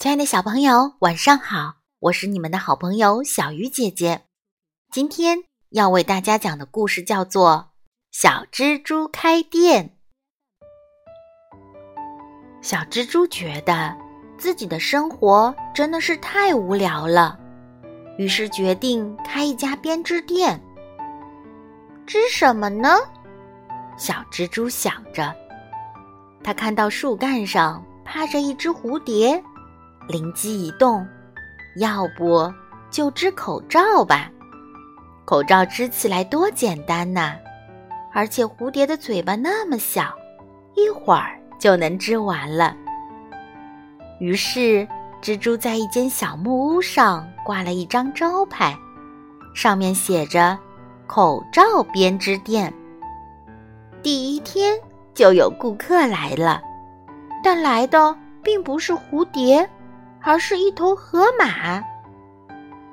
亲爱的小朋友，晚上好！我是你们的好朋友小鱼姐姐。今天要为大家讲的故事叫做《小蜘蛛开店》。小蜘蛛觉得自己的生活真的是太无聊了，于是决定开一家编织店。织什么呢？小蜘蛛想着。他看到树干上趴着一只蝴蝶。灵机一动，要不就织口罩吧？口罩织起来多简单呐！而且蝴蝶的嘴巴那么小，一会儿就能织完了。于是，蜘蛛在一间小木屋上挂了一张招牌，上面写着“口罩编织店”。第一天就有顾客来了，但来的并不是蝴蝶。而是一头河马。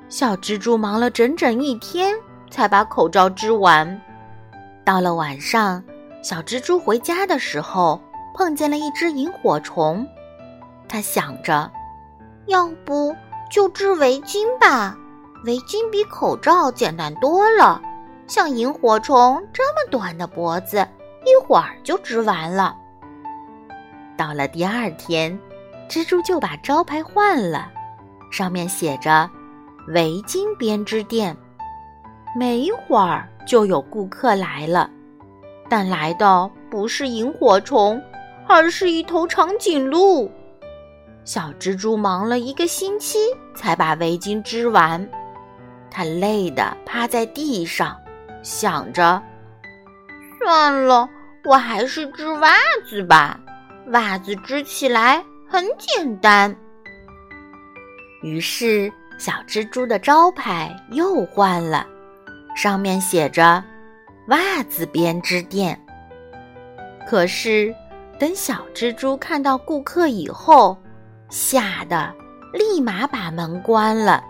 小蜘蛛忙了整整一天，才把口罩织完。到了晚上，小蜘蛛回家的时候，碰见了一只萤火虫。他想着，要不就织围巾吧？围巾比口罩简单多了。像萤火虫这么短的脖子，一会儿就织完了。到了第二天。蜘蛛就把招牌换了，上面写着“围巾编织店”。没一会儿就有顾客来了，但来的不是萤火虫，而是一头长颈鹿。小蜘蛛忙了一个星期才把围巾织完，它累得趴在地上，想着：“算了，我还是织袜子吧，袜子织起来。”很简单。于是，小蜘蛛的招牌又换了，上面写着“袜子编织店”。可是，等小蜘蛛看到顾客以后，吓得立马把门关了，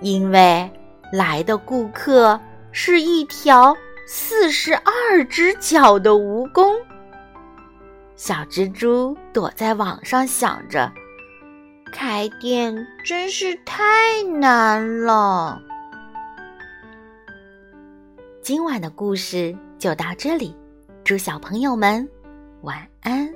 因为来的顾客是一条四十二只脚的蜈蚣。小蜘蛛躲在网上想着，开店真是太难了。今晚的故事就到这里，祝小朋友们晚安。